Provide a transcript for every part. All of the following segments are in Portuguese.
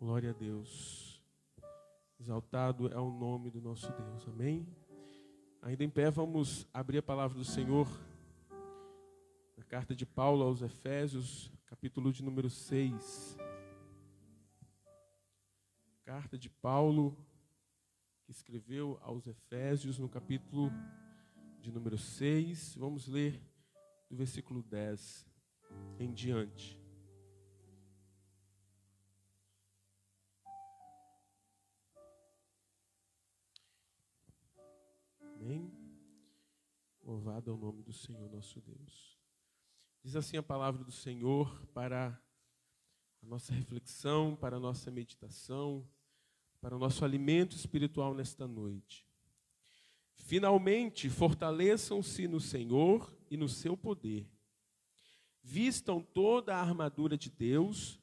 Glória a Deus. Exaltado é o nome do nosso Deus. Amém? Ainda em pé, vamos abrir a palavra do Senhor na carta de Paulo aos Efésios, capítulo de número 6. Carta de Paulo, que escreveu aos Efésios, no capítulo de número 6. Vamos ler do versículo 10 em diante. Amém? Louvado é o nome do Senhor nosso Deus. Diz assim a palavra do Senhor para a nossa reflexão, para a nossa meditação, para o nosso alimento espiritual nesta noite. Finalmente, fortaleçam-se no Senhor e no seu poder. Vistam toda a armadura de Deus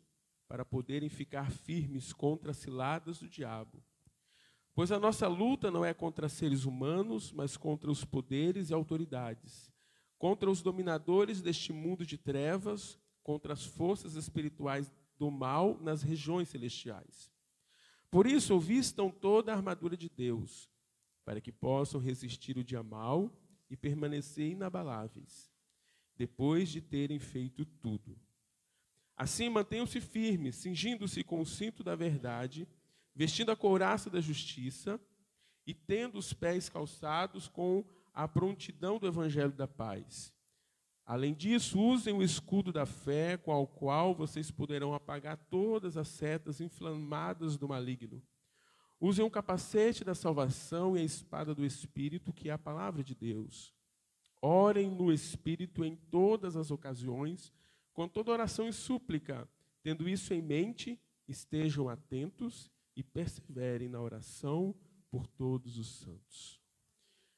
para poderem ficar firmes contra as ciladas do diabo. Pois a nossa luta não é contra seres humanos, mas contra os poderes e autoridades, contra os dominadores deste mundo de trevas, contra as forças espirituais do mal nas regiões celestiais. Por isso, vistam toda a armadura de Deus, para que possam resistir o dia mal e permanecer inabaláveis, depois de terem feito tudo. Assim, mantenham-se firmes, cingindo-se com o cinto da verdade vestindo a couraça da justiça e tendo os pés calçados com a prontidão do evangelho da paz. Além disso, usem o escudo da fé, com o qual vocês poderão apagar todas as setas inflamadas do maligno. Usem o capacete da salvação e a espada do Espírito, que é a palavra de Deus. Orem no Espírito em todas as ocasiões, com toda oração e súplica. Tendo isso em mente, estejam atentos e perseverem na oração por todos os santos.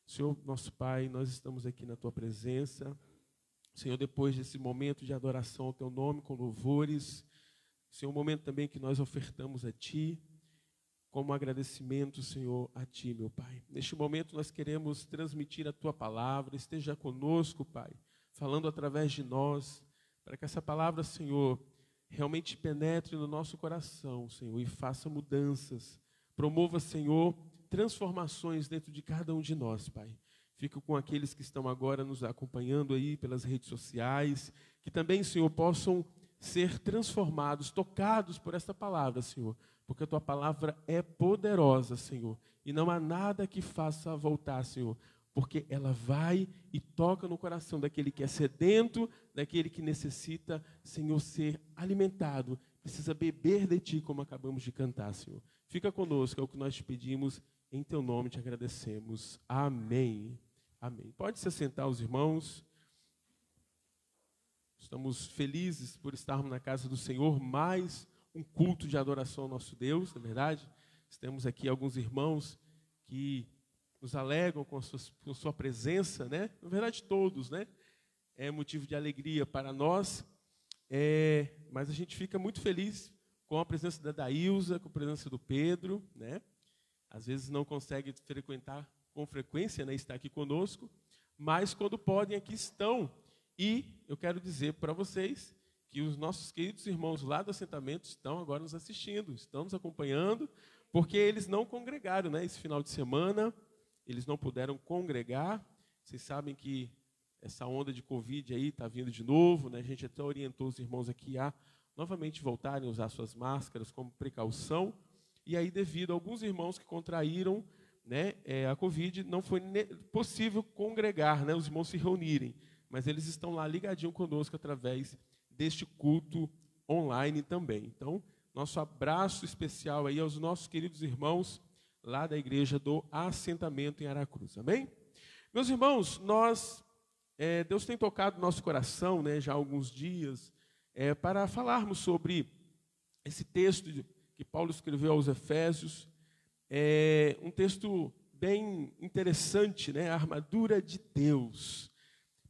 Senhor, nosso Pai, nós estamos aqui na tua presença. Senhor, depois desse momento de adoração ao teu nome com louvores, Senhor, um momento também que nós ofertamos a ti, como agradecimento, Senhor, a ti, meu Pai. Neste momento nós queremos transmitir a tua palavra, esteja conosco, Pai, falando através de nós, para que essa palavra, Senhor, realmente penetre no nosso coração, Senhor, e faça mudanças. Promova, Senhor, transformações dentro de cada um de nós, Pai. Fico com aqueles que estão agora nos acompanhando aí pelas redes sociais, que também, Senhor, possam ser transformados, tocados por esta palavra, Senhor, porque a tua palavra é poderosa, Senhor, e não há nada que faça voltar, Senhor, porque ela vai e toca no coração daquele que é sedento, daquele que necessita, Senhor, ser alimentado, precisa beber de Ti, como acabamos de cantar, Senhor. Fica conosco, é o que nós te pedimos, em Teu nome te agradecemos. Amém. Amém. Pode se sentar os irmãos. Estamos felizes por estarmos na casa do Senhor, mais um culto de adoração ao nosso Deus, na é verdade. Temos aqui alguns irmãos que nos alegram com, sua, com sua presença, né? Na verdade, todos, né? É motivo de alegria para nós, é, mas a gente fica muito feliz com a presença da Daílza, com a presença do Pedro, né? Às vezes não consegue frequentar com frequência, né? Estar aqui conosco, mas quando podem, aqui estão. E eu quero dizer para vocês que os nossos queridos irmãos lá do assentamento estão agora nos assistindo, estão nos acompanhando, porque eles não congregaram, né? Esse final de semana eles não puderam congregar. Vocês sabem que essa onda de Covid aí está vindo de novo, né? A gente até orientou os irmãos aqui a novamente voltarem a usar suas máscaras como precaução. E aí, devido a alguns irmãos que contraíram né, é, a Covid, não foi possível congregar, né, os irmãos se reunirem. Mas eles estão lá ligadinho conosco através deste culto online também. Então, nosso abraço especial aí aos nossos queridos irmãos lá da igreja do assentamento em Aracruz. Amém? Meus irmãos, nós, é, Deus tem tocado nosso coração, né, já há alguns dias, é, para falarmos sobre esse texto que Paulo escreveu aos Efésios, é um texto bem interessante, né, a armadura de Deus.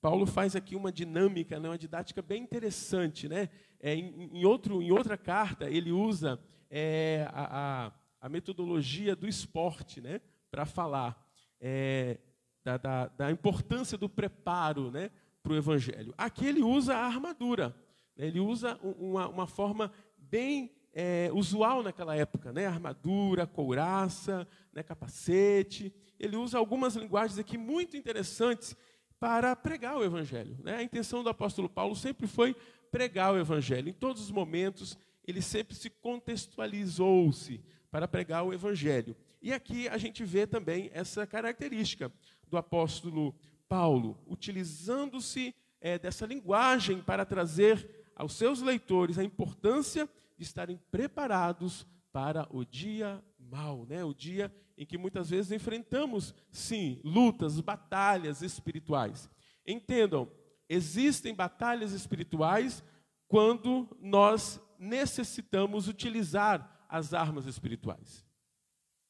Paulo faz aqui uma dinâmica, né, uma didática bem interessante, né? É, em, em, outro, em outra carta ele usa é, a, a a metodologia do esporte, né, para falar é, da, da, da, importância do preparo né, para o evangelho. Aqui ele usa a armadura, né, ele usa uma, uma forma bem é, usual naquela época, né? Armadura, couraça, né? capacete. Ele usa algumas linguagens aqui muito interessantes para pregar o Evangelho. Né? A intenção do apóstolo Paulo sempre foi pregar o Evangelho. Em todos os momentos, ele sempre se contextualizou-se para pregar o Evangelho. E aqui a gente vê também essa característica do apóstolo Paulo, utilizando-se é, dessa linguagem para trazer aos seus leitores a importância de estarem preparados para o dia mau, né? o dia em que muitas vezes enfrentamos, sim, lutas, batalhas espirituais. Entendam, existem batalhas espirituais quando nós necessitamos utilizar as armas espirituais.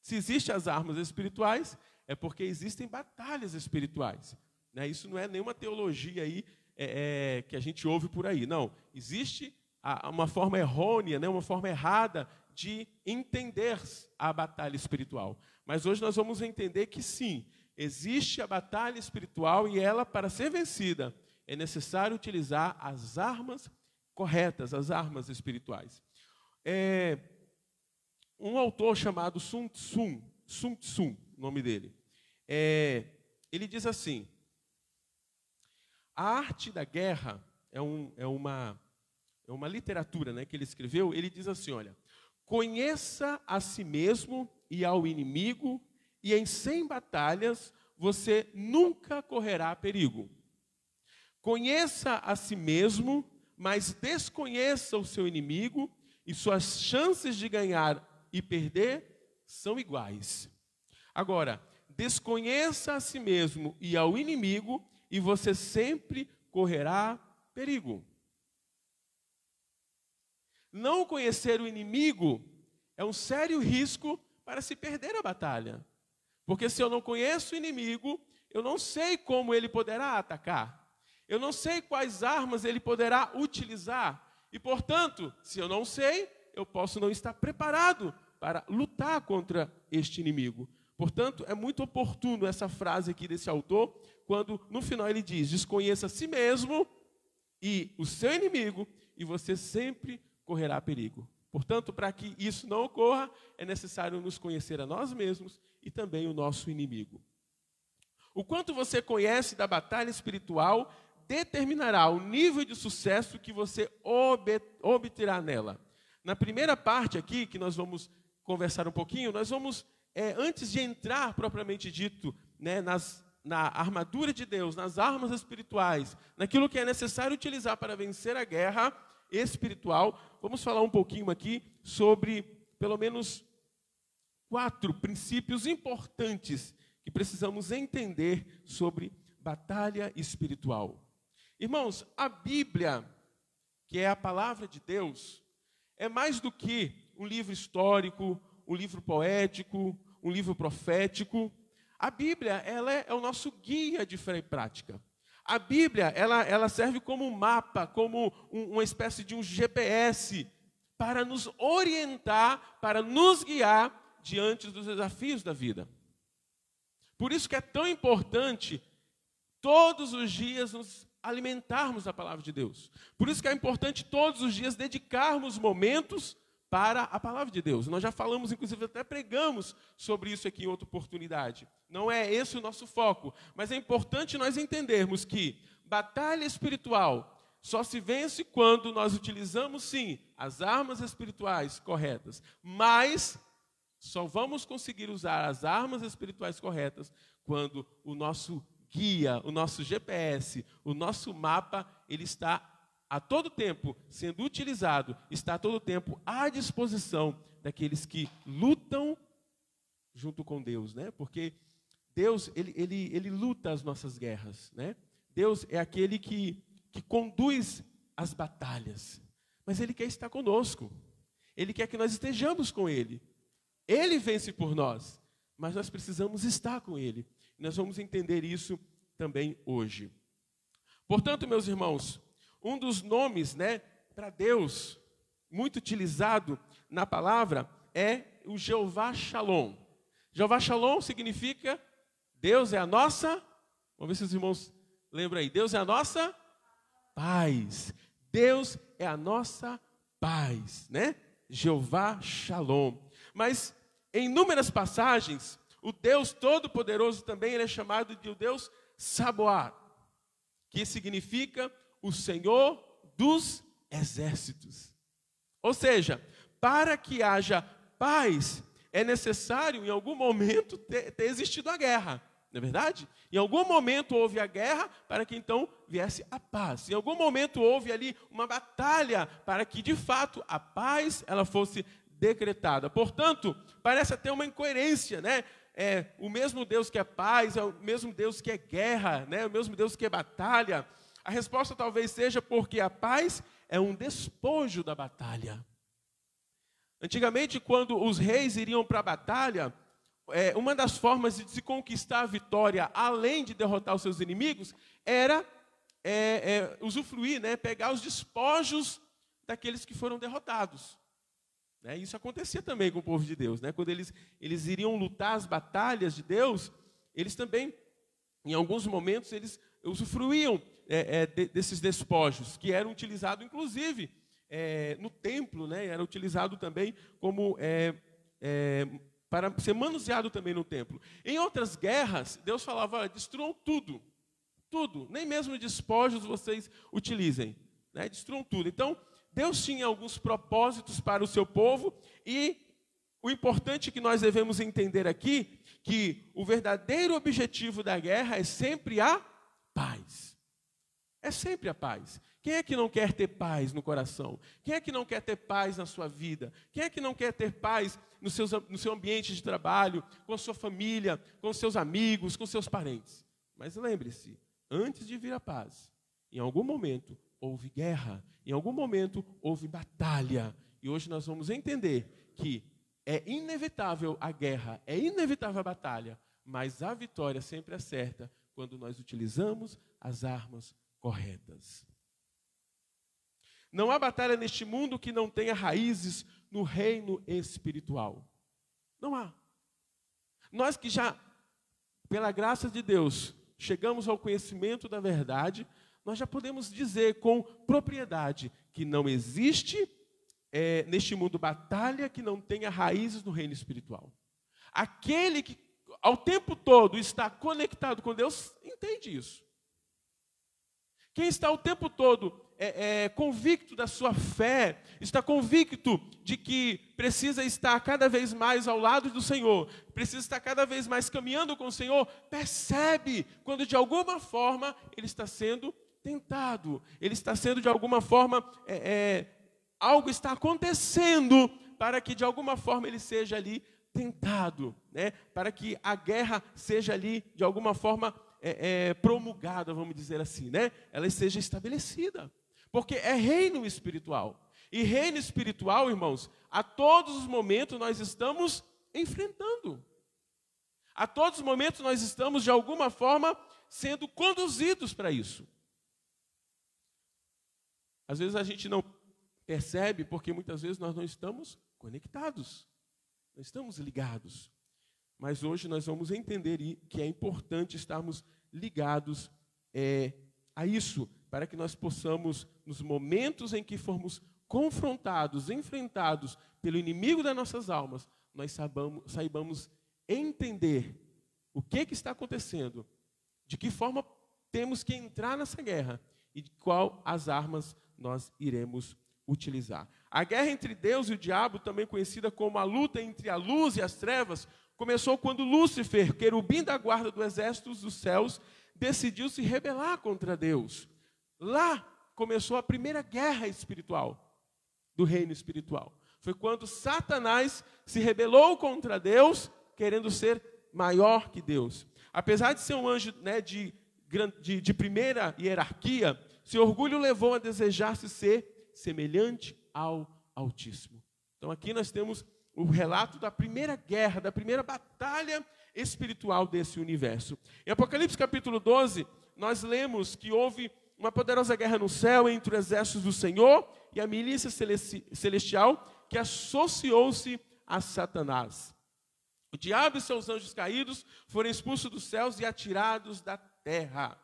Se existem as armas espirituais, é porque existem batalhas espirituais. Né? Isso não é nenhuma teologia aí é, é, que a gente ouve por aí. Não, existe a, uma forma errônea, né? uma forma errada de entender a batalha espiritual. Mas hoje nós vamos entender que sim, existe a batalha espiritual e ela, para ser vencida, é necessário utilizar as armas corretas, as armas espirituais. É, um autor chamado Sun Tzu, Sun Tzu, nome dele, é, ele diz assim: a arte da guerra é, um, é, uma, é uma literatura né, que ele escreveu. Ele diz assim: olha, conheça a si mesmo e ao inimigo, e em cem batalhas você nunca correrá perigo. Conheça a si mesmo, mas desconheça o seu inimigo, e suas chances de ganhar e perder são iguais. Agora, desconheça a si mesmo e ao inimigo, e você sempre correrá perigo. Não conhecer o inimigo é um sério risco para se perder a batalha. Porque se eu não conheço o inimigo, eu não sei como ele poderá atacar. Eu não sei quais armas ele poderá utilizar. E, portanto, se eu não sei, eu posso não estar preparado para lutar contra este inimigo. Portanto, é muito oportuno essa frase aqui desse autor, quando no final ele diz: desconheça a si mesmo e o seu inimigo, e você sempre correrá perigo. Portanto, para que isso não ocorra, é necessário nos conhecer a nós mesmos e também o nosso inimigo. O quanto você conhece da batalha espiritual determinará o nível de sucesso que você obterá nela. Na primeira parte aqui, que nós vamos conversar um pouquinho, nós vamos, é, antes de entrar propriamente dito né, nas na armadura de Deus, nas armas espirituais, naquilo que é necessário utilizar para vencer a guerra espiritual, vamos falar um pouquinho aqui sobre pelo menos quatro princípios importantes que precisamos entender sobre batalha espiritual. Irmãos, a Bíblia, que é a palavra de Deus, é mais do que um livro histórico, um livro poético, um livro profético, a Bíblia, ela é, o nosso guia de fé e prática. A Bíblia, ela, ela serve como um mapa, como um, uma espécie de um GPS para nos orientar, para nos guiar diante dos desafios da vida. Por isso que é tão importante todos os dias nos alimentarmos da palavra de Deus. Por isso que é importante todos os dias dedicarmos momentos para a palavra de Deus. Nós já falamos, inclusive, até pregamos sobre isso aqui em outra oportunidade. Não é esse o nosso foco, mas é importante nós entendermos que batalha espiritual só se vence quando nós utilizamos, sim, as armas espirituais corretas, mas só vamos conseguir usar as armas espirituais corretas quando o nosso guia, o nosso GPS, o nosso mapa, ele está a todo tempo sendo utilizado, está a todo tempo à disposição daqueles que lutam junto com Deus, né? Porque Deus, ele, ele, ele luta as nossas guerras, né? Deus é aquele que, que conduz as batalhas, mas Ele quer estar conosco, Ele quer que nós estejamos com Ele. Ele vence por nós, mas nós precisamos estar com Ele. Nós vamos entender isso também hoje. Portanto, meus irmãos, um dos nomes, né, para Deus, muito utilizado na palavra, é o Jeová Shalom. Jeová Shalom significa Deus é a nossa. Vamos ver se os irmãos lembram aí. Deus é a nossa paz. Deus é a nossa paz, né? Jeová Shalom. Mas em inúmeras passagens, o Deus Todo-Poderoso também ele é chamado de o Deus Saboá, que significa o Senhor dos exércitos. Ou seja, para que haja paz, é necessário em algum momento ter, ter existido a guerra. Não é verdade? Em algum momento houve a guerra para que então viesse a paz. Em algum momento houve ali uma batalha para que de fato a paz ela fosse decretada. Portanto, parece até uma incoerência, né? É o mesmo Deus que é paz, é o mesmo Deus que é guerra, né? O mesmo Deus que é batalha. A resposta talvez seja porque a paz é um despojo da batalha. Antigamente, quando os reis iriam para a batalha, é, uma das formas de se conquistar a vitória, além de derrotar os seus inimigos, era é, é, usufruir, né, pegar os despojos daqueles que foram derrotados. Né, isso acontecia também com o povo de Deus. Né, quando eles, eles iriam lutar as batalhas de Deus, eles também, em alguns momentos, eles usufruíam é, é, de, desses despojos, que eram utilizados, inclusive, é, no templo, né, era utilizado também como para ser manuseado também no templo. Em outras guerras, Deus falava: destruam tudo, tudo, nem mesmo despojos vocês utilizem, né? destruam tudo. Então, Deus tinha alguns propósitos para o seu povo e o importante que nós devemos entender aqui que o verdadeiro objetivo da guerra é sempre a. É sempre a paz. Quem é que não quer ter paz no coração? Quem é que não quer ter paz na sua vida? Quem é que não quer ter paz no, seus, no seu ambiente de trabalho, com a sua família, com seus amigos, com seus parentes? Mas lembre-se, antes de vir a paz, em algum momento houve guerra, em algum momento houve batalha. E hoje nós vamos entender que é inevitável a guerra, é inevitável a batalha, mas a vitória sempre é certa quando nós utilizamos as armas corretas. Não há batalha neste mundo que não tenha raízes no reino espiritual. Não há. Nós que já, pela graça de Deus, chegamos ao conhecimento da verdade, nós já podemos dizer com propriedade que não existe é, neste mundo batalha que não tenha raízes no reino espiritual. Aquele que ao tempo todo está conectado com Deus entende isso. Quem está o tempo todo é, é, convicto da sua fé, está convicto de que precisa estar cada vez mais ao lado do Senhor, precisa estar cada vez mais caminhando com o Senhor, percebe quando de alguma forma ele está sendo tentado, ele está sendo de alguma forma, é, é, algo está acontecendo para que de alguma forma ele seja ali tentado, né? para que a guerra seja ali de alguma forma é, é, promulgada, vamos dizer assim, né? ela seja estabelecida. Porque é reino espiritual. E reino espiritual, irmãos, a todos os momentos nós estamos enfrentando. A todos os momentos nós estamos, de alguma forma, sendo conduzidos para isso. Às vezes a gente não percebe, porque muitas vezes nós não estamos conectados, não estamos ligados. Mas hoje nós vamos entender que é importante estarmos ligados é, a isso, para que nós possamos, nos momentos em que formos confrontados, enfrentados pelo inimigo das nossas almas, nós saibamos, saibamos entender o que, que está acontecendo, de que forma temos que entrar nessa guerra e de qual as armas nós iremos utilizar. A guerra entre Deus e o diabo, também conhecida como a luta entre a luz e as trevas, começou quando Lúcifer, querubim da guarda do exército dos céus, decidiu se rebelar contra Deus. Lá começou a primeira guerra espiritual, do reino espiritual. Foi quando Satanás se rebelou contra Deus, querendo ser maior que Deus. Apesar de ser um anjo né, de, de, de primeira hierarquia, seu orgulho levou a desejar-se ser semelhante ao Altíssimo. Então aqui nós temos o relato da primeira guerra, da primeira batalha espiritual desse universo. Em Apocalipse capítulo 12, nós lemos que houve uma poderosa guerra no céu entre os exércitos do Senhor e a milícia celestial que associou-se a Satanás. O diabo e seus anjos caídos foram expulsos dos céus e atirados da terra.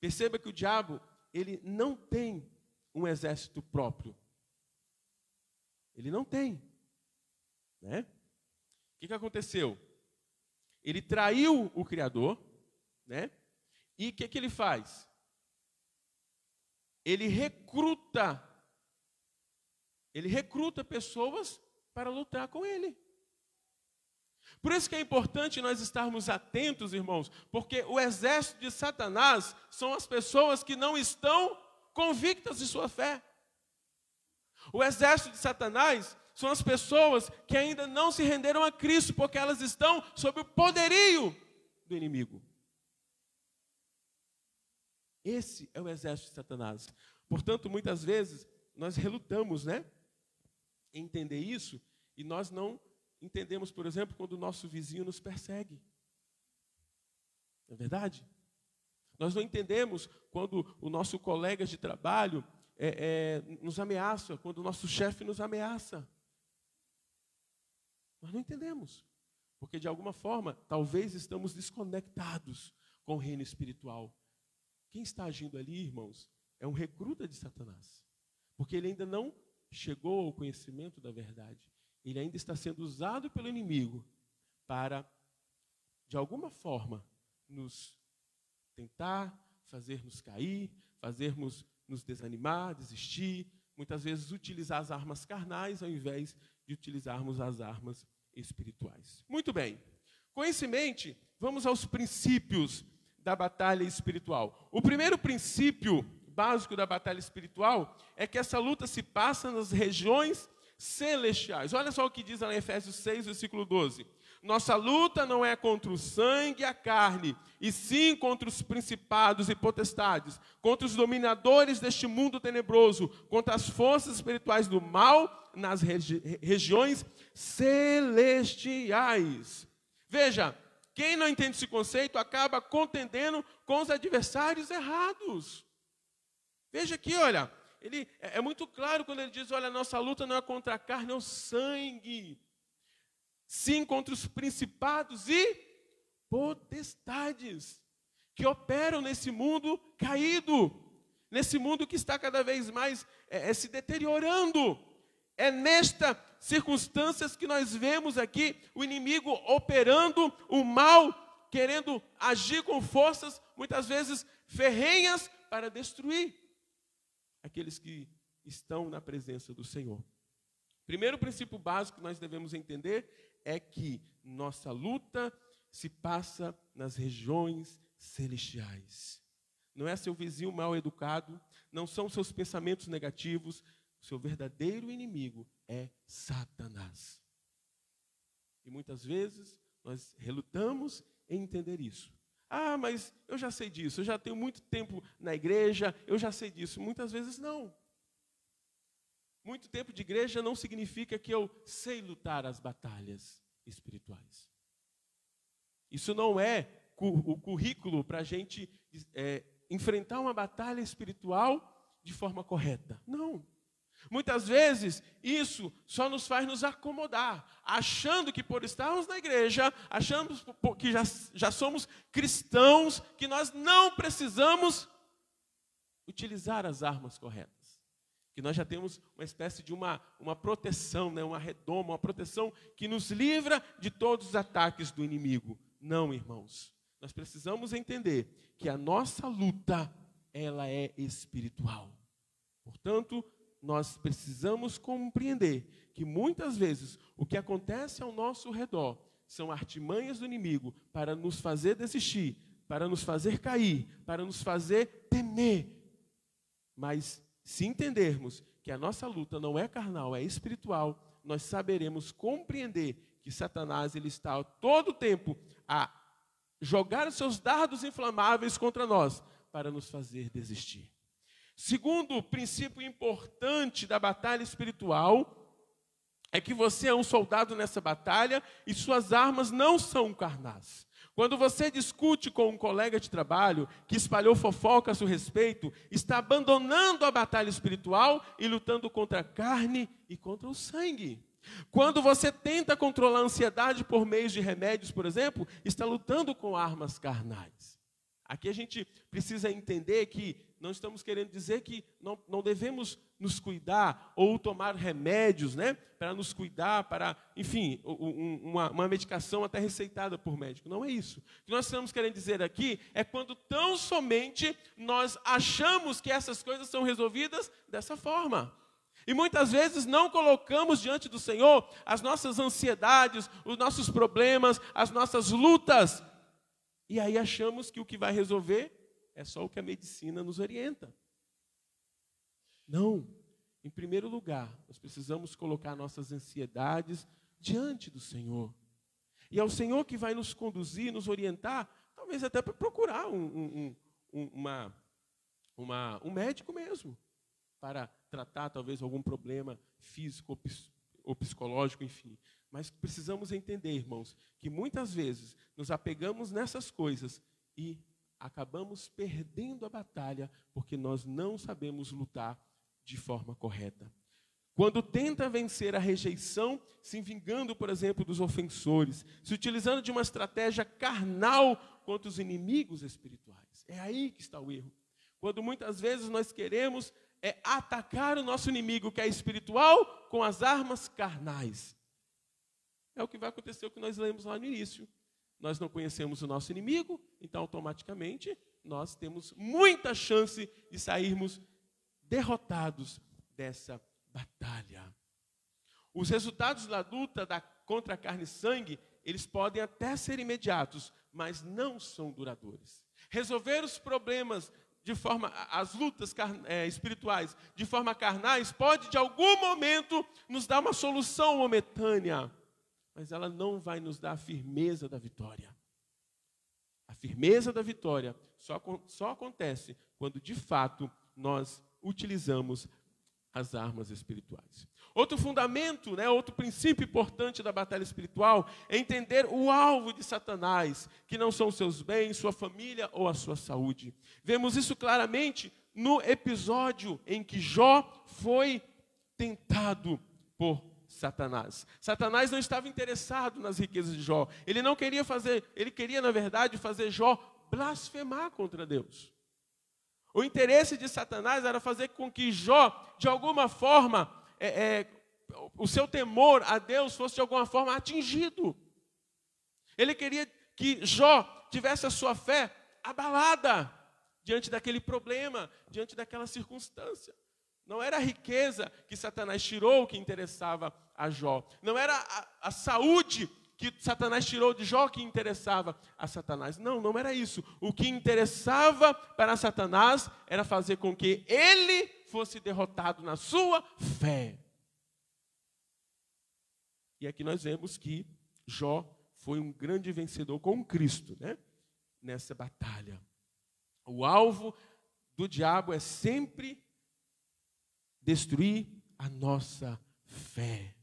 Perceba que o diabo, ele não tem um exército próprio. Ele não tem. Né? O que, que aconteceu? Ele traiu o Criador, né? E o que, que ele faz? Ele recruta, ele recruta pessoas para lutar com ele. Por isso que é importante nós estarmos atentos, irmãos, porque o exército de Satanás são as pessoas que não estão convictas de sua fé. O exército de Satanás são as pessoas que ainda não se renderam a Cristo, porque elas estão sob o poderio do inimigo. Esse é o exército de Satanás. Portanto, muitas vezes nós relutamos, né, em entender isso e nós não entendemos, por exemplo, quando o nosso vizinho nos persegue. Não é verdade? Nós não entendemos quando o nosso colega de trabalho é, é, nos ameaça, quando o nosso chefe nos ameaça. Nós não entendemos. Porque, de alguma forma, talvez estamos desconectados com o reino espiritual. Quem está agindo ali, irmãos, é um recruta de Satanás. Porque ele ainda não chegou ao conhecimento da verdade. Ele ainda está sendo usado pelo inimigo para, de alguma forma, nos tentar, fazer-nos cair, fazermos nos desanimar, desistir, muitas vezes utilizar as armas carnais ao invés de utilizarmos as armas espirituais. Muito bem. Com isso em mente, vamos aos princípios da batalha espiritual. O primeiro princípio básico da batalha espiritual é que essa luta se passa nas regiões celestiais. Olha só o que diz lá em Efésios 6, versículo 12. Nossa luta não é contra o sangue e a carne, e sim contra os principados e potestades, contra os dominadores deste mundo tenebroso, contra as forças espirituais do mal nas regi regiões celestiais. Veja, quem não entende esse conceito acaba contendendo com os adversários errados. Veja aqui, olha, ele é, é muito claro quando ele diz: olha, nossa luta não é contra a carne ou sangue, sim contra os principados e potestades que operam nesse mundo caído, nesse mundo que está cada vez mais é, é, se deteriorando. É nesta circunstâncias que nós vemos aqui o inimigo operando o mal, querendo agir com forças, muitas vezes ferrenhas, para destruir aqueles que estão na presença do Senhor. Primeiro princípio básico que nós devemos entender é que nossa luta se passa nas regiões celestiais. Não é seu vizinho mal educado, não são seus pensamentos negativos, seu verdadeiro inimigo é Satanás. E muitas vezes nós relutamos em entender isso. Ah, mas eu já sei disso, eu já tenho muito tempo na igreja, eu já sei disso. Muitas vezes não. Muito tempo de igreja não significa que eu sei lutar as batalhas espirituais. Isso não é o currículo para a gente é, enfrentar uma batalha espiritual de forma correta. Não. Muitas vezes isso só nos faz nos acomodar, achando que por estarmos na igreja, achando que já, já somos cristãos, que nós não precisamos utilizar as armas corretas que nós já temos uma espécie de uma, uma proteção, né, uma redoma, uma proteção que nos livra de todos os ataques do inimigo. Não, irmãos. Nós precisamos entender que a nossa luta, ela é espiritual. Portanto, nós precisamos compreender que muitas vezes o que acontece ao nosso redor são artimanhas do inimigo para nos fazer desistir, para nos fazer cair, para nos fazer temer. Mas se entendermos que a nossa luta não é carnal, é espiritual, nós saberemos compreender que Satanás ele está todo o tempo a jogar seus dardos inflamáveis contra nós para nos fazer desistir. Segundo princípio importante da batalha espiritual é que você é um soldado nessa batalha e suas armas não são carnais. Quando você discute com um colega de trabalho que espalhou fofoca a seu respeito, está abandonando a batalha espiritual e lutando contra a carne e contra o sangue. Quando você tenta controlar a ansiedade por meio de remédios, por exemplo, está lutando com armas carnais. Aqui a gente precisa entender que não estamos querendo dizer que não, não devemos nos cuidar ou tomar remédios, né? Para nos cuidar, para, enfim, uma, uma medicação até receitada por médico. Não é isso. O que nós estamos querendo dizer aqui é quando tão somente nós achamos que essas coisas são resolvidas dessa forma. E muitas vezes não colocamos diante do Senhor as nossas ansiedades, os nossos problemas, as nossas lutas. E aí achamos que o que vai resolver é só o que a medicina nos orienta. Não. Em primeiro lugar, nós precisamos colocar nossas ansiedades diante do Senhor. E é o Senhor que vai nos conduzir, nos orientar, talvez até para procurar um, um, um, uma, uma, um médico mesmo, para tratar talvez algum problema físico ou psicológico, enfim. Mas precisamos entender, irmãos, que muitas vezes nos apegamos nessas coisas e acabamos perdendo a batalha porque nós não sabemos lutar de forma correta. Quando tenta vencer a rejeição, se vingando, por exemplo, dos ofensores, se utilizando de uma estratégia carnal contra os inimigos espirituais. É aí que está o erro. Quando muitas vezes nós queremos é atacar o nosso inimigo, que é espiritual, com as armas carnais. É o que vai acontecer o que nós lemos lá no início. Nós não conhecemos o nosso inimigo, então automaticamente nós temos muita chance de sairmos derrotados dessa batalha. Os resultados da luta da, contra a carne e sangue, eles podem até ser imediatos, mas não são duradouros. Resolver os problemas de forma, as lutas é, espirituais de forma carnais, pode de algum momento nos dar uma solução momentânea, mas ela não vai nos dar a firmeza da vitória. A firmeza da vitória só, só acontece quando de fato nós utilizamos as armas espirituais. Outro fundamento, né, outro princípio importante da batalha espiritual é entender o alvo de Satanás, que não são seus bens, sua família ou a sua saúde. Vemos isso claramente no episódio em que Jó foi tentado por Satanás. Satanás não estava interessado nas riquezas de Jó. Ele não queria fazer, ele queria, na verdade, fazer Jó blasfemar contra Deus. O interesse de Satanás era fazer com que Jó, de alguma forma, é, é, o seu temor a Deus fosse de alguma forma atingido. Ele queria que Jó tivesse a sua fé abalada diante daquele problema, diante daquela circunstância. Não era a riqueza que Satanás tirou que interessava a Jó. Não era a, a saúde que Satanás tirou de Jó que interessava a Satanás. Não, não era isso. O que interessava para Satanás era fazer com que ele fosse derrotado na sua fé. E aqui nós vemos que Jó foi um grande vencedor com Cristo, né? Nessa batalha. O alvo do diabo é sempre destruir a nossa fé.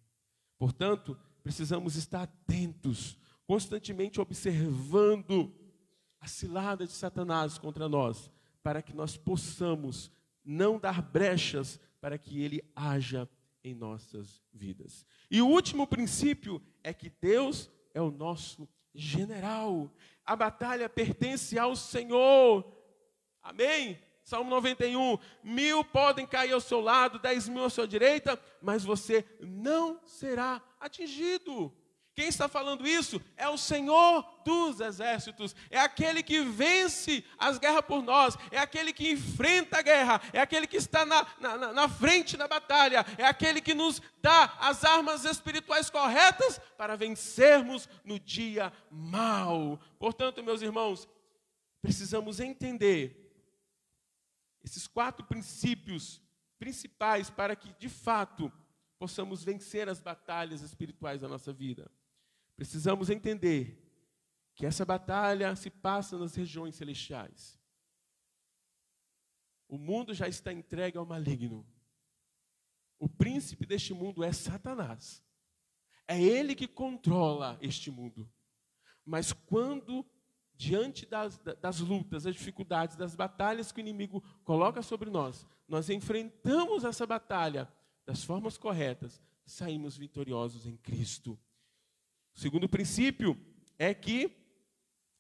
Portanto, precisamos estar atentos, constantemente observando a cilada de Satanás contra nós, para que nós possamos não dar brechas para que ele haja em nossas vidas. E o último princípio é que Deus é o nosso general. A batalha pertence ao Senhor. Amém? Salmo 91: mil podem cair ao seu lado, dez mil à sua direita, mas você não será atingido. Quem está falando isso é o Senhor dos exércitos, é aquele que vence as guerras por nós, é aquele que enfrenta a guerra, é aquele que está na, na, na frente da batalha, é aquele que nos dá as armas espirituais corretas para vencermos no dia mal. Portanto, meus irmãos, precisamos entender esses quatro princípios principais para que, de fato, possamos vencer as batalhas espirituais da nossa vida. Precisamos entender que essa batalha se passa nas regiões celestiais. O mundo já está entregue ao maligno. O príncipe deste mundo é Satanás. É ele que controla este mundo. Mas quando diante das, das lutas, das dificuldades, das batalhas que o inimigo coloca sobre nós, nós enfrentamos essa batalha das formas corretas, saímos vitoriosos em Cristo. O segundo princípio é que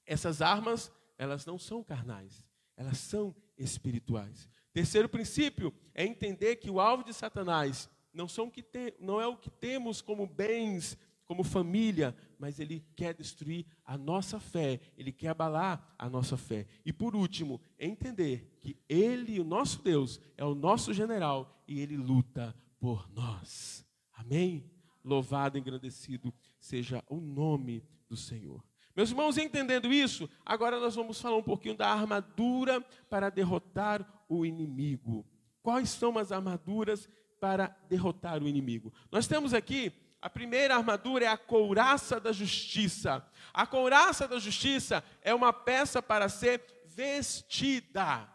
essas armas, elas não são carnais, elas são espirituais. Terceiro princípio é entender que o alvo de Satanás não, são que te, não é o que temos como bens, como família, mas ele quer destruir a nossa fé, ele quer abalar a nossa fé. E por último, entender que ele, o nosso Deus, é o nosso general e ele luta por nós. Amém? Louvado, engrandecido seja o nome do Senhor. Meus irmãos, entendendo isso, agora nós vamos falar um pouquinho da armadura para derrotar o inimigo. Quais são as armaduras para derrotar o inimigo? Nós temos aqui a primeira armadura é a couraça da justiça. A couraça da justiça é uma peça para ser vestida.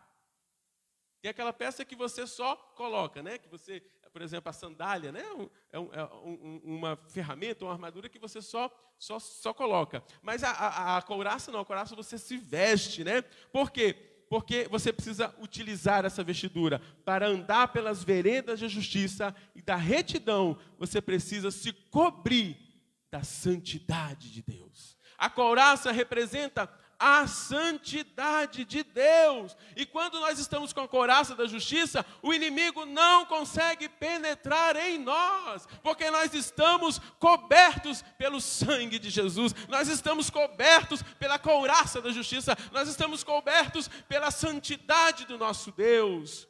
Tem aquela peça que você só coloca, né? Que você por exemplo, a sandália, né? é, um, é um, uma ferramenta, uma armadura que você só, só, só coloca. Mas a, a, a couraça não, a couraça você se veste, né? Por quê? Porque você precisa utilizar essa vestidura para andar pelas veredas da justiça e da retidão. Você precisa se cobrir da santidade de Deus. A couraça representa a santidade de Deus. E quando nós estamos com a coraça da justiça, o inimigo não consegue penetrar em nós, porque nós estamos cobertos pelo sangue de Jesus, nós estamos cobertos pela couraça da justiça, nós estamos cobertos pela santidade do nosso Deus.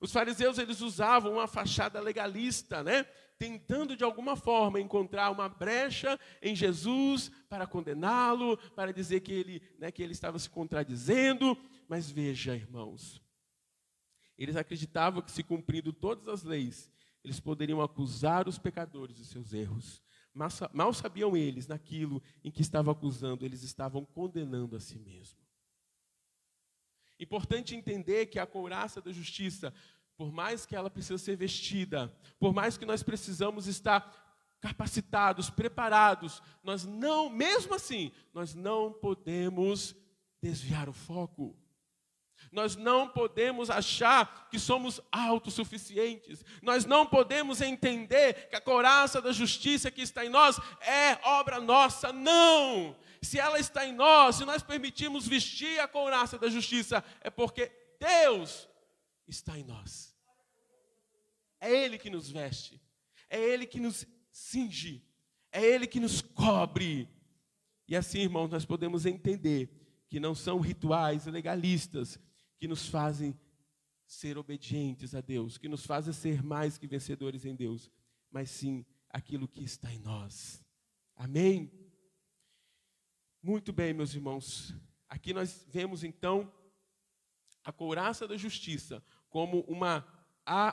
Os fariseus eles usavam uma fachada legalista, né? Tentando de alguma forma encontrar uma brecha em Jesus para condená-lo, para dizer que ele, né, que ele estava se contradizendo. Mas veja, irmãos, eles acreditavam que, se cumprindo todas as leis, eles poderiam acusar os pecadores de seus erros. Mas, mal sabiam eles naquilo em que estavam acusando, eles estavam condenando a si mesmos. Importante entender que a couraça da justiça por mais que ela precisa ser vestida, por mais que nós precisamos estar capacitados, preparados, nós não, mesmo assim, nós não podemos desviar o foco. Nós não podemos achar que somos autossuficientes. Nós não podemos entender que a coraça da justiça que está em nós é obra nossa. Não! Se ela está em nós, se nós permitirmos vestir a couraça da justiça, é porque Deus está em nós. É Ele que nos veste, é Ele que nos cinge, é Ele que nos cobre. E assim, irmãos, nós podemos entender que não são rituais legalistas que nos fazem ser obedientes a Deus, que nos fazem ser mais que vencedores em Deus, mas sim aquilo que está em nós. Amém? Muito bem, meus irmãos. Aqui nós vemos então a couraça da justiça como uma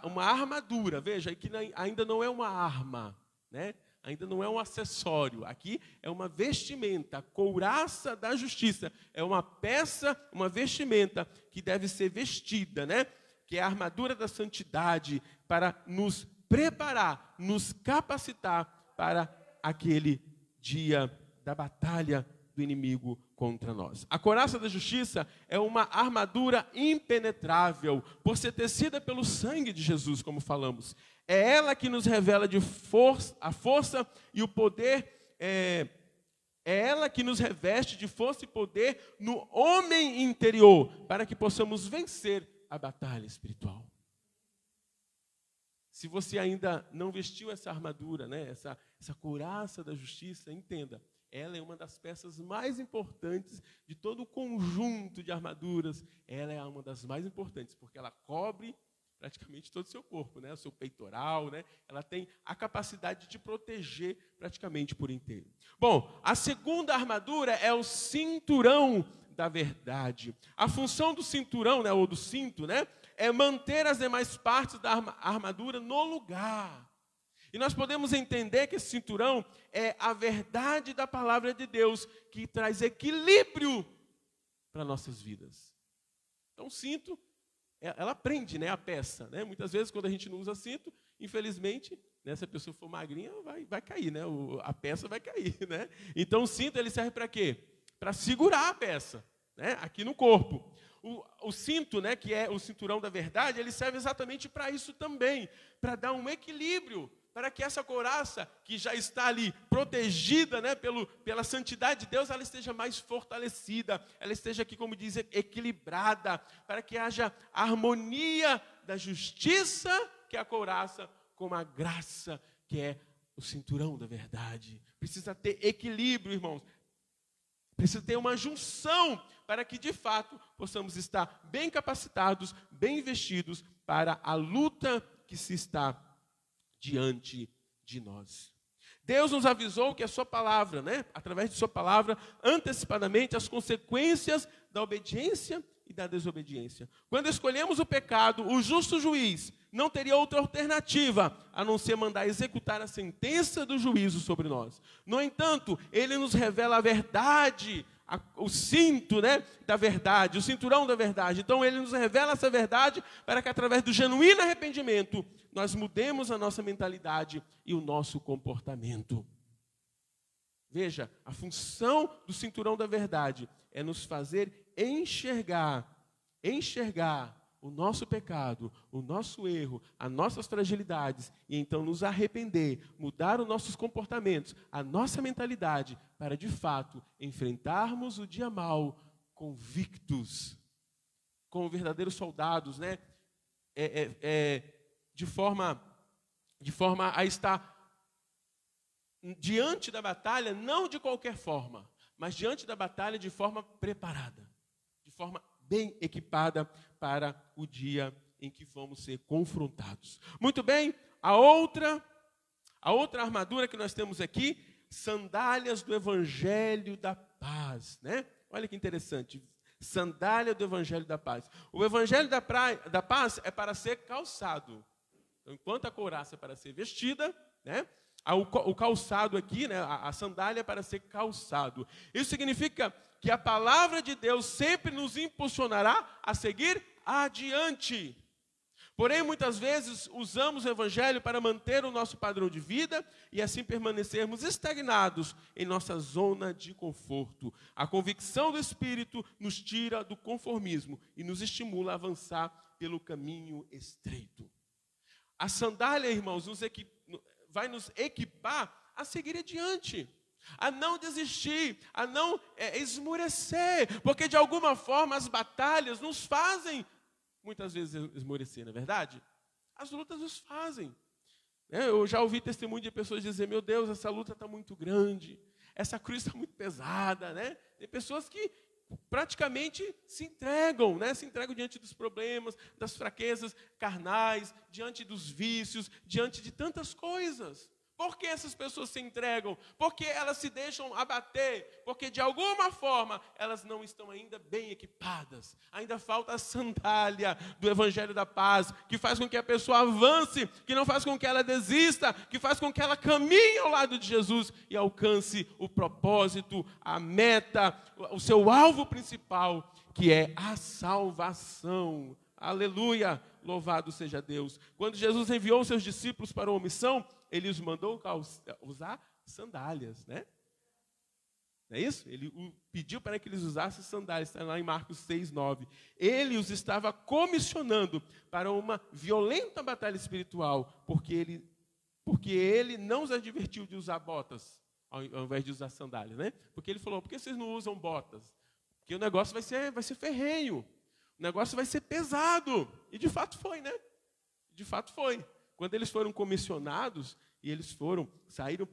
uma armadura, veja, que ainda não é uma arma, né? ainda não é um acessório, aqui é uma vestimenta, couraça da justiça, é uma peça, uma vestimenta que deve ser vestida, né? que é a armadura da santidade, para nos preparar, nos capacitar para aquele dia da batalha do inimigo contra nós. A coraça da justiça é uma armadura impenetrável, por ser tecida pelo sangue de Jesus, como falamos. É ela que nos revela de a força e o poder. É, é ela que nos reveste de força e poder no homem interior, para que possamos vencer a batalha espiritual. Se você ainda não vestiu essa armadura, né, essa, essa couraça da justiça, entenda, ela é uma das peças mais importantes de todo o conjunto de armaduras. Ela é uma das mais importantes, porque ela cobre praticamente todo o seu corpo, né? o seu peitoral, né? ela tem a capacidade de proteger praticamente por inteiro. Bom, a segunda armadura é o cinturão da verdade. A função do cinturão, né, ou do cinto, né, é manter as demais partes da armadura no lugar. E nós podemos entender que esse cinturão é a verdade da palavra de Deus que traz equilíbrio para nossas vidas. Então, cinto, é, ela prende né, a peça. Né? Muitas vezes, quando a gente não usa cinto, infelizmente, né, se a pessoa for magrinha, vai, vai cair, né? O, a peça vai cair. Né? Então, o cinto ele serve para quê? Para segurar a peça né, aqui no corpo. O, o, cinto, né, que é o cinturão da verdade, ele serve exatamente para isso também, para dar um equilíbrio para que essa couraça, que já está ali protegida né, pelo, pela santidade de Deus, ela esteja mais fortalecida, ela esteja aqui, como diz, equilibrada, para que haja harmonia da justiça, que é a couraça, com a graça, que é o cinturão da verdade. Precisa ter equilíbrio, irmãos. Precisa ter uma junção para que de fato possamos estar bem capacitados, bem vestidos para a luta que se está diante de nós. Deus nos avisou que a sua palavra, né, através de sua palavra, antecipadamente as consequências da obediência e da desobediência. Quando escolhemos o pecado, o justo juiz não teria outra alternativa a não ser mandar executar a sentença do juízo sobre nós. No entanto, ele nos revela a verdade, a, o cinto né, da verdade, o cinturão da verdade. Então, ele nos revela essa verdade para que, através do genuíno arrependimento, nós mudemos a nossa mentalidade e o nosso comportamento. Veja, a função do cinturão da verdade é nos fazer enxergar, enxergar o nosso pecado, o nosso erro, as nossas fragilidades e então nos arrepender, mudar os nossos comportamentos, a nossa mentalidade, para de fato enfrentarmos o dia mal convictos, como verdadeiros soldados, né? É, é, é, de forma, de forma a estar diante da batalha, não de qualquer forma, mas diante da batalha de forma preparada forma bem equipada para o dia em que vamos ser confrontados. Muito bem, a outra a outra armadura que nós temos aqui, sandálias do evangelho da paz, né? Olha que interessante. Sandália do evangelho da paz. O evangelho da, praia, da paz é para ser calçado. Então, enquanto a couraça é para ser vestida, né? O calçado aqui, né, a sandália é para ser calçado. Isso significa que a palavra de Deus sempre nos impulsionará a seguir adiante. Porém, muitas vezes usamos o Evangelho para manter o nosso padrão de vida e assim permanecermos estagnados em nossa zona de conforto. A convicção do Espírito nos tira do conformismo e nos estimula a avançar pelo caminho estreito. A sandália, irmãos, nos vai nos equipar a seguir adiante a não desistir, a não é, esmurecer, porque de alguma forma as batalhas nos fazem muitas vezes esmurecer, não é verdade? As lutas nos fazem. É, eu já ouvi testemunho de pessoas dizer: Meu Deus, essa luta está muito grande, essa cruz está muito pesada. Né? Tem pessoas que praticamente se entregam, né? se entregam diante dos problemas, das fraquezas carnais, diante dos vícios, diante de tantas coisas. Por que essas pessoas se entregam? Porque elas se deixam abater? Porque de alguma forma elas não estão ainda bem equipadas. Ainda falta a sandália do Evangelho da Paz, que faz com que a pessoa avance, que não faz com que ela desista, que faz com que ela caminhe ao lado de Jesus e alcance o propósito, a meta, o seu alvo principal, que é a salvação. Aleluia! Louvado seja Deus. Quando Jesus enviou seus discípulos para uma missão, ele os mandou usar sandálias, né? Não é isso? Ele pediu para que eles usassem sandálias, está lá em Marcos 6, 9. Ele os estava comissionando para uma violenta batalha espiritual, porque ele, porque ele não os advertiu de usar botas, ao, invés de usar sandálias, né? Porque ele falou, por que vocês não usam botas? Porque o negócio vai ser, vai ser ferrenho, o negócio vai ser pesado. E de fato foi, né? De fato foi. Quando eles foram comissionados e eles foram, saíram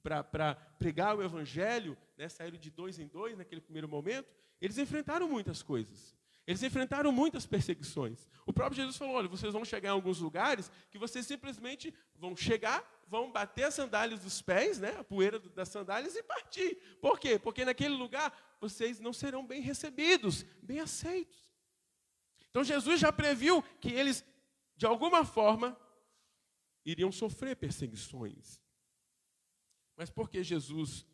para pregar o evangelho, né, saíram de dois em dois naquele primeiro momento, eles enfrentaram muitas coisas. Eles enfrentaram muitas perseguições. O próprio Jesus falou: olha, vocês vão chegar em alguns lugares que vocês simplesmente vão chegar, vão bater as sandálias dos pés, né, a poeira das sandálias e partir. Por quê? Porque naquele lugar vocês não serão bem recebidos, bem aceitos. Então Jesus já previu que eles, de alguma forma, iriam sofrer perseguições. Mas por que Jesus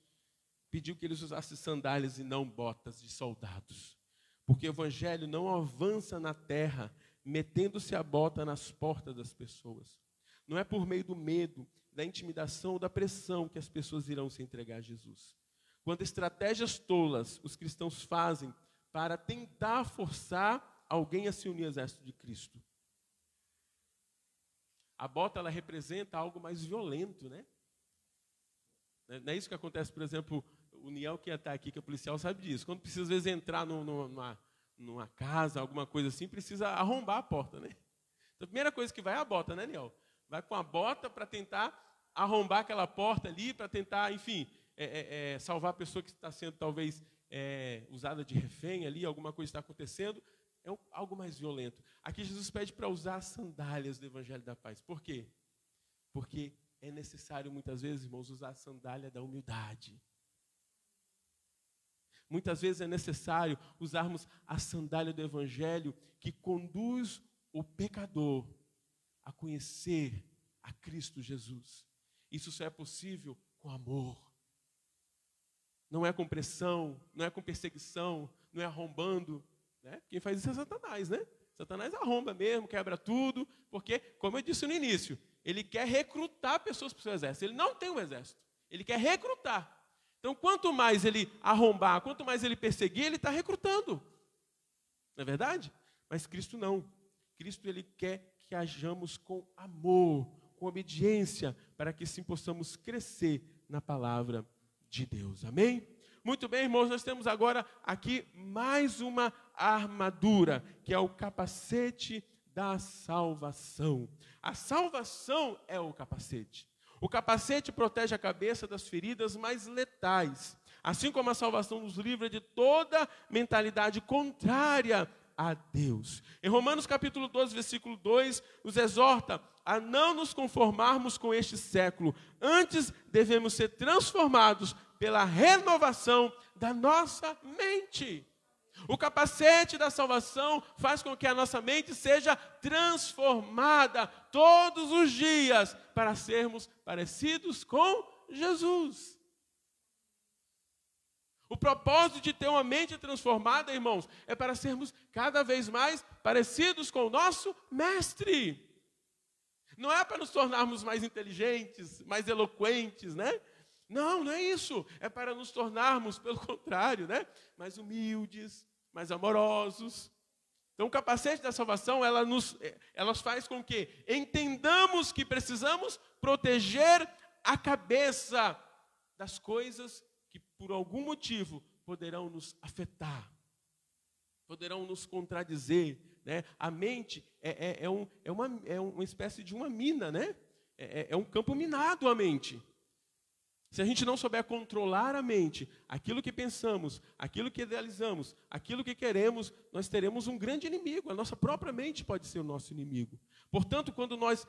pediu que eles usassem sandálias e não botas de soldados? Porque o evangelho não avança na terra metendo-se a bota nas portas das pessoas. Não é por meio do medo, da intimidação ou da pressão que as pessoas irão se entregar a Jesus. Quando estratégias tolas os cristãos fazem para tentar forçar alguém a se unir ao exército de Cristo. A bota ela representa algo mais violento, né? Não é isso que acontece, por exemplo, o Niel que está aqui, que é policial, sabe disso. Quando precisa, às vezes, entrar no, no, numa, numa casa, alguma coisa assim, precisa arrombar a porta, né? Então, a primeira coisa que vai é a bota, né, Niel? Vai com a bota para tentar arrombar aquela porta ali, para tentar, enfim, é, é, é, salvar a pessoa que está sendo talvez é, usada de refém ali, alguma coisa está acontecendo. É algo mais violento. Aqui Jesus pede para usar as sandálias do Evangelho da Paz. Por quê? Porque é necessário, muitas vezes, irmãos, usar a sandália da humildade. Muitas vezes é necessário usarmos a sandália do Evangelho que conduz o pecador a conhecer a Cristo Jesus. Isso só é possível com amor. Não é com pressão, não é com perseguição, não é arrombando. Né? Quem faz isso é Satanás, né? Satanás arromba mesmo, quebra tudo, porque, como eu disse no início, ele quer recrutar pessoas para o seu exército. Ele não tem um exército, ele quer recrutar. Então, quanto mais ele arrombar, quanto mais ele perseguir, ele está recrutando. Não é verdade? Mas Cristo não. Cristo ele quer que hajamos com amor, com obediência, para que sim possamos crescer na palavra de Deus. Amém? Muito bem, irmãos, nós temos agora aqui mais uma armadura, que é o capacete da salvação. A salvação é o capacete. O capacete protege a cabeça das feridas mais letais, assim como a salvação nos livra de toda mentalidade contrária a Deus. Em Romanos capítulo 12, versículo 2, nos exorta a não nos conformarmos com este século, antes devemos ser transformados pela renovação da nossa mente. O capacete da salvação faz com que a nossa mente seja transformada todos os dias para sermos parecidos com Jesus. O propósito de ter uma mente transformada, irmãos, é para sermos cada vez mais parecidos com o nosso Mestre. Não é para nos tornarmos mais inteligentes, mais eloquentes, né? Não, não é isso. É para nos tornarmos, pelo contrário, né? mais humildes, mais amorosos. Então, o capacete da salvação, ela nos, ela faz com que entendamos que precisamos proteger a cabeça das coisas que, por algum motivo, poderão nos afetar, poderão nos contradizer. Né? A mente é, é, é, um, é, uma, é uma espécie de uma mina, né? é, é, é um campo minado a mente. Se a gente não souber controlar a mente, aquilo que pensamos, aquilo que idealizamos, aquilo que queremos, nós teremos um grande inimigo. A nossa própria mente pode ser o nosso inimigo. Portanto, quando nós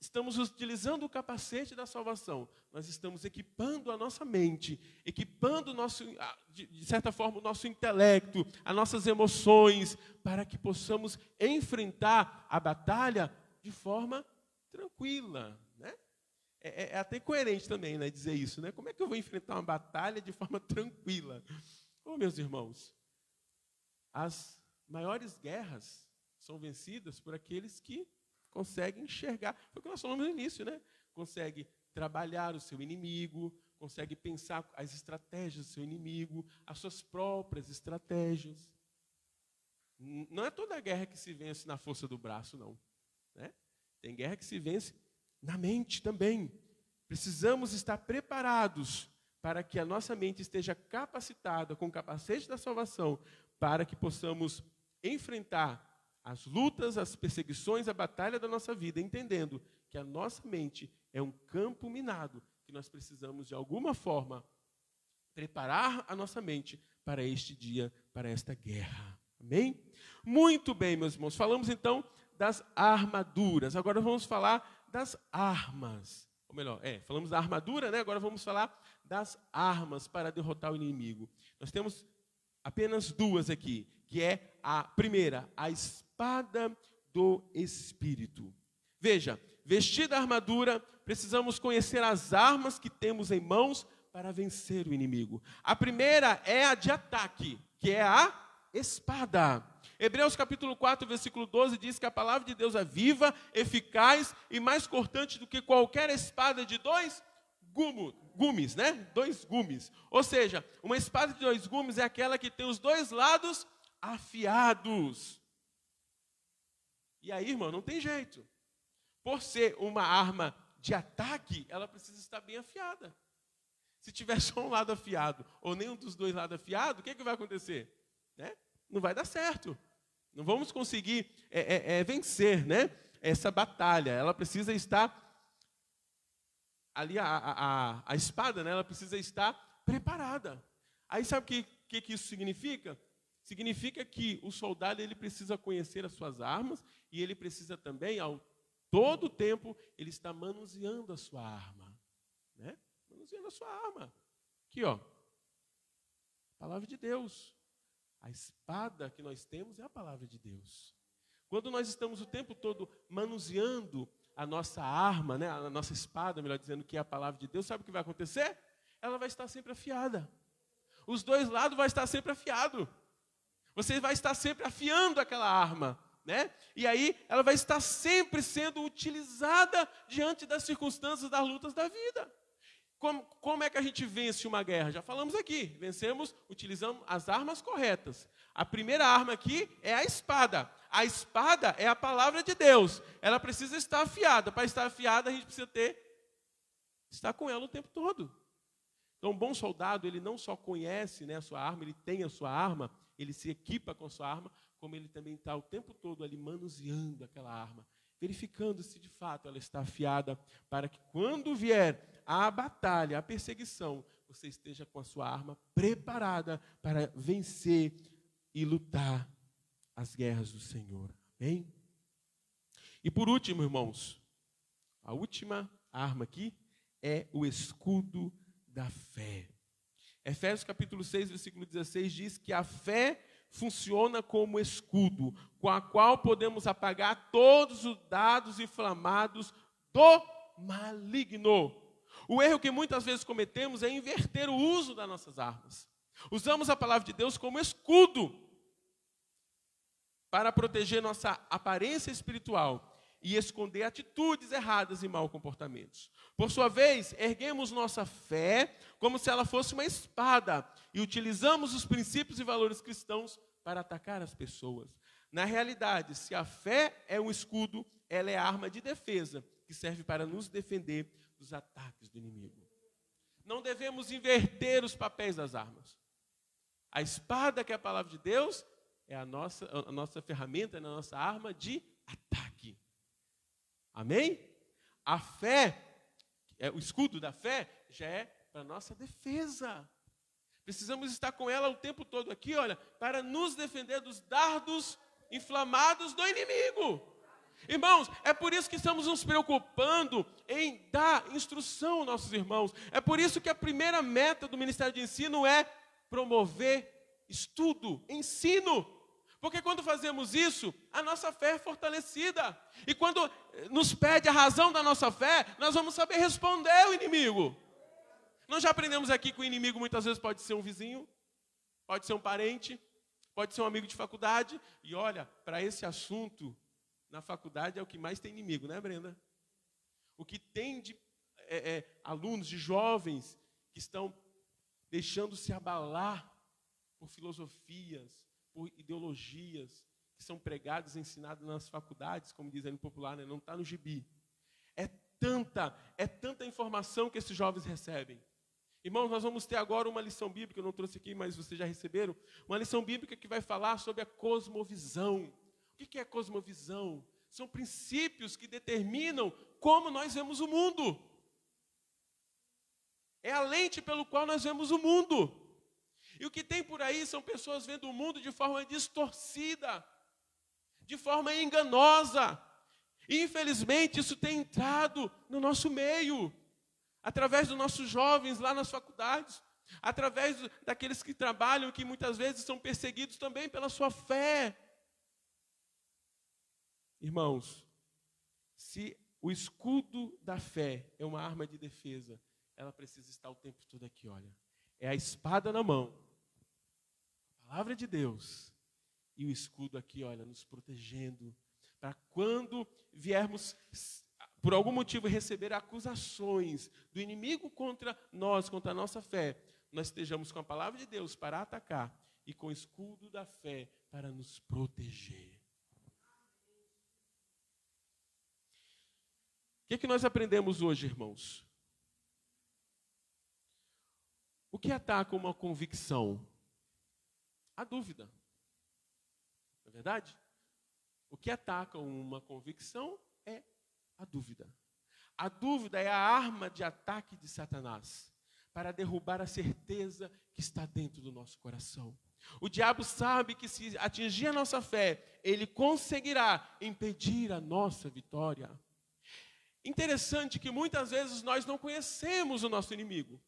estamos utilizando o capacete da salvação, nós estamos equipando a nossa mente, equipando nosso, de certa forma o nosso intelecto, as nossas emoções, para que possamos enfrentar a batalha de forma tranquila, é, é, é, até coerente também, né, dizer isso, né? Como é que eu vou enfrentar uma batalha de forma tranquila? Oh, meus irmãos, as maiores guerras são vencidas por aqueles que conseguem enxergar. Foi o que nós falamos no início, né? Consegue trabalhar o seu inimigo, consegue pensar as estratégias do seu inimigo, as suas próprias estratégias. Não é toda guerra que se vence na força do braço, não. Né? Tem guerra que se vence na mente também. Precisamos estar preparados para que a nossa mente esteja capacitada com o capacete da salvação, para que possamos enfrentar as lutas, as perseguições, a batalha da nossa vida, entendendo que a nossa mente é um campo minado, que nós precisamos de alguma forma preparar a nossa mente para este dia, para esta guerra. Amém? Muito bem, meus irmãos. Falamos então das armaduras. Agora vamos falar das armas. Ou melhor, é, falamos da armadura, né? Agora vamos falar das armas para derrotar o inimigo. Nós temos apenas duas aqui, que é a primeira, a espada do espírito. Veja, vestida a armadura, precisamos conhecer as armas que temos em mãos para vencer o inimigo. A primeira é a de ataque, que é a espada. Hebreus capítulo 4, versículo 12 diz que a palavra de Deus é viva, eficaz e mais cortante do que qualquer espada de dois gumo, gumes, né? Dois gumes. Ou seja, uma espada de dois gumes é aquela que tem os dois lados afiados. E aí, irmão, não tem jeito. por ser uma arma de ataque, ela precisa estar bem afiada. Se tiver só um lado afiado ou nenhum dos dois lados afiado, o que, é que vai acontecer? Né? Não vai dar certo. Não vamos conseguir é, é, é, vencer né? essa batalha. Ela precisa estar. Ali, a, a, a espada, né? ela precisa estar preparada. Aí sabe o que, que, que isso significa? Significa que o soldado ele precisa conhecer as suas armas e ele precisa também, ao todo tempo, ele está manuseando a sua arma. Né? Manuseando a sua arma. Aqui, ó. Palavra de Deus. A espada que nós temos é a palavra de Deus. Quando nós estamos o tempo todo manuseando a nossa arma, né, a nossa espada, melhor dizendo, que é a palavra de Deus, sabe o que vai acontecer? Ela vai estar sempre afiada. Os dois lados vai estar sempre afiado. Você vai estar sempre afiando aquela arma, né? E aí ela vai estar sempre sendo utilizada diante das circunstâncias das lutas da vida. Como, como é que a gente vence uma guerra? Já falamos aqui. Vencemos utilizando as armas corretas. A primeira arma aqui é a espada. A espada é a palavra de Deus. Ela precisa estar afiada. Para estar afiada, a gente precisa ter estar com ela o tempo todo. Então, um bom soldado, ele não só conhece né, a sua arma, ele tem a sua arma, ele se equipa com a sua arma, como ele também está o tempo todo ali manuseando aquela arma, verificando se de fato ela está afiada, para que quando vier a batalha, a perseguição, você esteja com a sua arma preparada para vencer e lutar as guerras do Senhor. Amém? E por último, irmãos, a última arma aqui é o escudo da fé. Efésios capítulo 6, versículo 16 diz que a fé funciona como escudo, com a qual podemos apagar todos os dados inflamados do maligno. O erro que muitas vezes cometemos é inverter o uso das nossas armas. Usamos a palavra de Deus como escudo para proteger nossa aparência espiritual e esconder atitudes erradas e maus comportamentos. Por sua vez, erguemos nossa fé como se ela fosse uma espada e utilizamos os princípios e valores cristãos para atacar as pessoas. Na realidade, se a fé é um escudo, ela é arma de defesa que serve para nos defender dos ataques do inimigo. Não devemos inverter os papéis das armas. A espada, que é a palavra de Deus, é a nossa, a nossa ferramenta, é a nossa arma de ataque. Amém? A fé, é, o escudo da fé, já é para nossa defesa. Precisamos estar com ela o tempo todo aqui, olha, para nos defender dos dardos inflamados do inimigo. Irmãos, é por isso que estamos nos preocupando em dar instrução aos nossos irmãos. É por isso que a primeira meta do Ministério de Ensino é promover estudo, ensino. Porque quando fazemos isso, a nossa fé é fortalecida. E quando eh, nos pede a razão da nossa fé, nós vamos saber responder ao inimigo. Nós já aprendemos aqui que o inimigo muitas vezes pode ser um vizinho, pode ser um parente, pode ser um amigo de faculdade. E olha, para esse assunto, na faculdade é o que mais tem inimigo, né, Brenda? O que tem de é, é, alunos, de jovens, que estão deixando se abalar por filosofias, por ideologias que são pregadas ensinadas nas faculdades, como dizem no popular, né? não está no gibi. É tanta, é tanta informação que esses jovens recebem. Irmãos, nós vamos ter agora uma lição bíblica, eu não trouxe aqui, mas vocês já receberam, uma lição bíblica que vai falar sobre a cosmovisão. O que é cosmovisão? São princípios que determinam como nós vemos o mundo. É a lente pelo qual nós vemos o mundo. E o que tem por aí são pessoas vendo o mundo de forma distorcida, de forma enganosa. E infelizmente isso tem entrado no nosso meio, através dos nossos jovens lá nas faculdades, através daqueles que trabalham, que muitas vezes são perseguidos também pela sua fé. Irmãos, se o escudo da fé é uma arma de defesa, ela precisa estar o tempo todo aqui, olha. É a espada na mão, palavra de Deus e o escudo aqui, olha, nos protegendo, para quando viermos, por algum motivo, receber acusações do inimigo contra nós, contra a nossa fé, nós estejamos com a palavra de Deus para atacar e com o escudo da fé para nos proteger. Que, é que nós aprendemos hoje, irmãos? O que ataca uma convicção? A dúvida. Não é verdade? O que ataca uma convicção é a dúvida. A dúvida é a arma de ataque de Satanás para derrubar a certeza que está dentro do nosso coração. O diabo sabe que se atingir a nossa fé, ele conseguirá impedir a nossa vitória. Interessante que muitas vezes nós não conhecemos o nosso inimigo.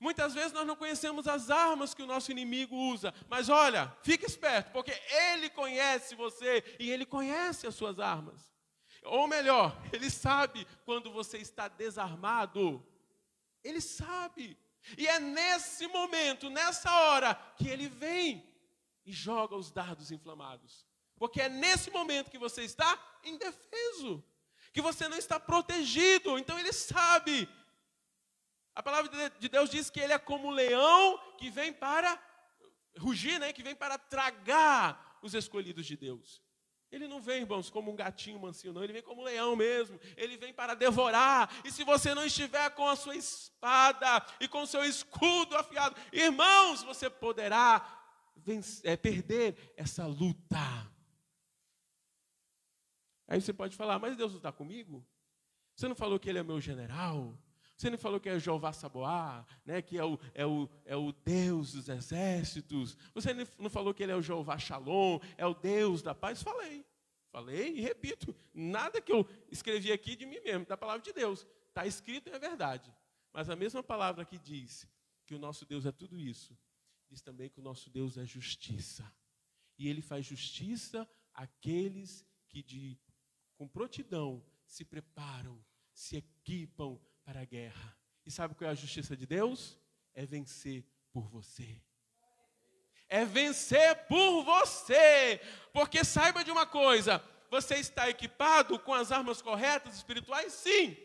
Muitas vezes nós não conhecemos as armas que o nosso inimigo usa, mas olha, fique esperto, porque ele conhece você e ele conhece as suas armas. Ou melhor, ele sabe quando você está desarmado. Ele sabe. E é nesse momento, nessa hora, que ele vem e joga os dardos inflamados. Porque é nesse momento que você está indefeso, que você não está protegido. Então ele sabe. A palavra de Deus diz que ele é como um leão que vem para rugir, né? que vem para tragar os escolhidos de Deus. Ele não vem, irmãos, como um gatinho mansinho, não. Ele vem como um leão mesmo. Ele vem para devorar. E se você não estiver com a sua espada e com o seu escudo afiado, irmãos, você poderá vencer, é, perder essa luta. Aí você pode falar, mas Deus não está comigo? Você não falou que Ele é meu general? Você não falou que é Jeová Saboá, né, que é o, é, o, é o Deus dos exércitos? Você não falou que ele é o Jeová Shalom, é o Deus da paz? Falei. Falei e repito. Nada que eu escrevi aqui de mim mesmo, da palavra de Deus. Está escrito e é verdade. Mas a mesma palavra que diz que o nosso Deus é tudo isso, diz também que o nosso Deus é justiça. E ele faz justiça àqueles que de, com prontidão se preparam, se equipam para a guerra. E sabe qual é a justiça de Deus? É vencer por você. É vencer por você. Porque saiba de uma coisa: você está equipado com as armas corretas espirituais? Sim.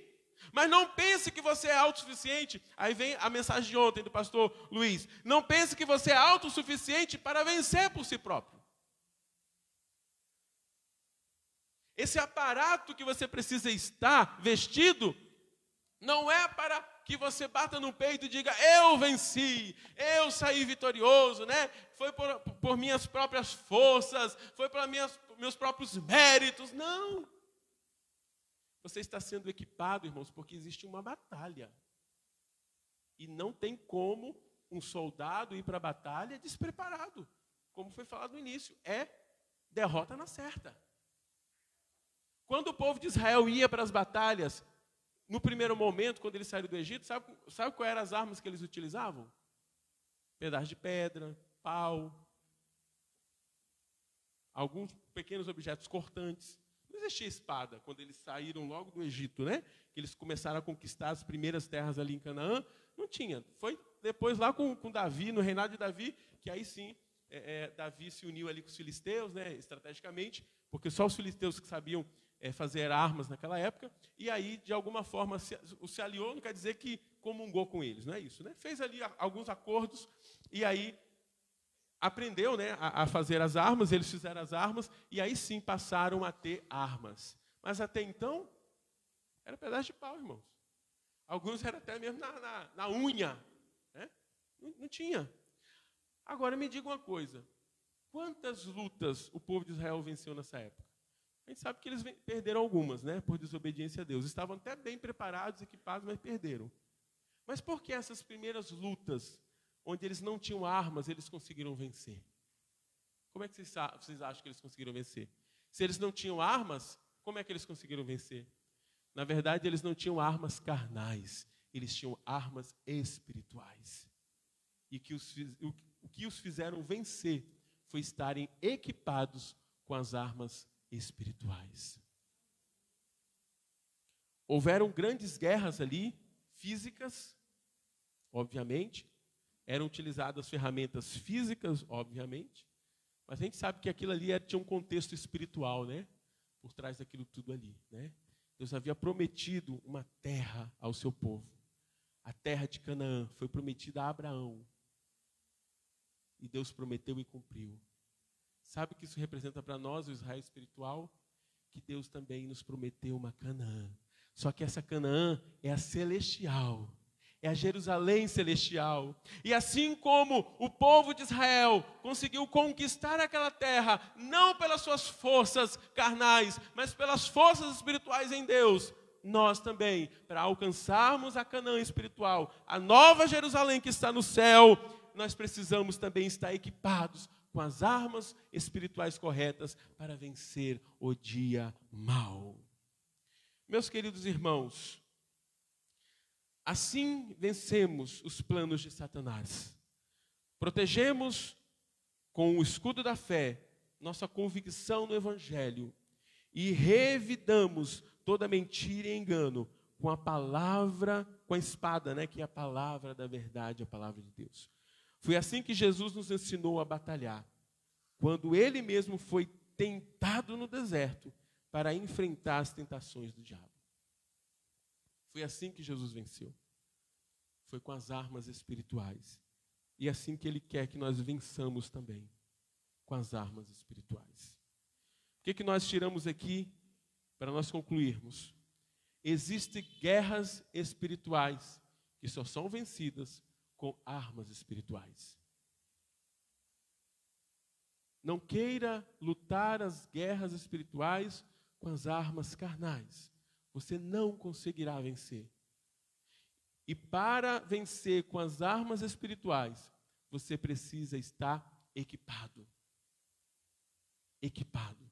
Mas não pense que você é autossuficiente. Aí vem a mensagem de ontem do pastor Luiz. Não pense que você é autossuficiente para vencer por si próprio. Esse aparato que você precisa estar vestido não é para que você bata no peito e diga, eu venci, eu saí vitorioso, né? Foi por, por minhas próprias forças, foi minhas, meus próprios méritos. Não. Você está sendo equipado, irmãos, porque existe uma batalha. E não tem como um soldado ir para a batalha despreparado. Como foi falado no início, é derrota na certa. Quando o povo de Israel ia para as batalhas, no primeiro momento, quando eles saíram do Egito, sabe, sabe quais eram as armas que eles utilizavam? Pedaço de pedra, pau, alguns pequenos objetos cortantes. Não existia espada quando eles saíram logo do Egito, né? Que eles começaram a conquistar as primeiras terras ali em Canaã. Não tinha. Foi depois lá com, com Davi, no reinado de Davi, que aí sim é, é, Davi se uniu ali com os filisteus, né? Estrategicamente, porque só os filisteus que sabiam é, fazer armas naquela época, e aí, de alguma forma, se, se aliou, não quer dizer que comungou com eles, não é isso, né? Fez ali alguns acordos, e aí aprendeu né, a, a fazer as armas, eles fizeram as armas, e aí sim passaram a ter armas. Mas até então, era pedaço de pau, irmãos. Alguns eram até mesmo na, na, na unha. Né? Não, não tinha. Agora me diga uma coisa: quantas lutas o povo de Israel venceu nessa época? A gente sabe que eles perderam algumas, né? Por desobediência a Deus. Estavam até bem preparados, equipados, mas perderam. Mas por que essas primeiras lutas, onde eles não tinham armas, eles conseguiram vencer? Como é que vocês, vocês acham que eles conseguiram vencer? Se eles não tinham armas, como é que eles conseguiram vencer? Na verdade, eles não tinham armas carnais, eles tinham armas espirituais. E que os, o que os fizeram vencer foi estarem equipados com as armas espirituais. Houveram grandes guerras ali, físicas, obviamente, eram utilizadas ferramentas físicas, obviamente, mas a gente sabe que aquilo ali tinha um contexto espiritual, né? Por trás daquilo tudo ali, né? Deus havia prometido uma terra ao seu povo. A terra de Canaã foi prometida a Abraão. E Deus prometeu e cumpriu. Sabe o que isso representa para nós, o Israel espiritual? Que Deus também nos prometeu uma Canaã. Só que essa Canaã é a celestial é a Jerusalém celestial. E assim como o povo de Israel conseguiu conquistar aquela terra, não pelas suas forças carnais, mas pelas forças espirituais em Deus, nós também, para alcançarmos a Canaã espiritual, a nova Jerusalém que está no céu, nós precisamos também estar equipados com as armas espirituais corretas para vencer o dia mau. Meus queridos irmãos, Assim vencemos os planos de Satanás. Protegemos com o escudo da fé nossa convicção no Evangelho e revidamos toda mentira e engano com a palavra, com a espada, né, que é a palavra da verdade, a palavra de Deus. Foi assim que Jesus nos ensinou a batalhar. Quando ele mesmo foi tentado no deserto para enfrentar as tentações do diabo. Foi assim que Jesus venceu. Foi com as armas espirituais. E é assim que Ele quer que nós vençamos também, com as armas espirituais. O que, que nós tiramos aqui para nós concluirmos? Existem guerras espirituais que só são vencidas com armas espirituais. Não queira lutar as guerras espirituais com as armas carnais você não conseguirá vencer. E para vencer com as armas espirituais, você precisa estar equipado. Equipado.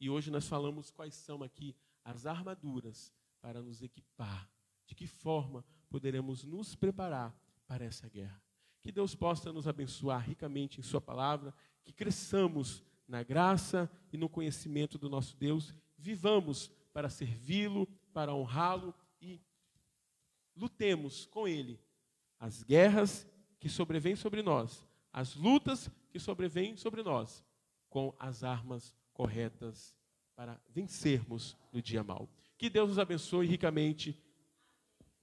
E hoje nós falamos quais são aqui as armaduras para nos equipar. De que forma poderemos nos preparar para essa guerra. Que Deus possa nos abençoar ricamente em Sua palavra, que cresçamos na graça e no conhecimento do nosso Deus, vivamos para servi-lo, para honrá-lo e lutemos com ele as guerras que sobrevêm sobre nós, as lutas que sobrevêm sobre nós, com as armas corretas para vencermos no dia mal. Que Deus nos abençoe ricamente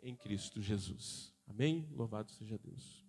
em Cristo Jesus. Amém? Louvado seja Deus.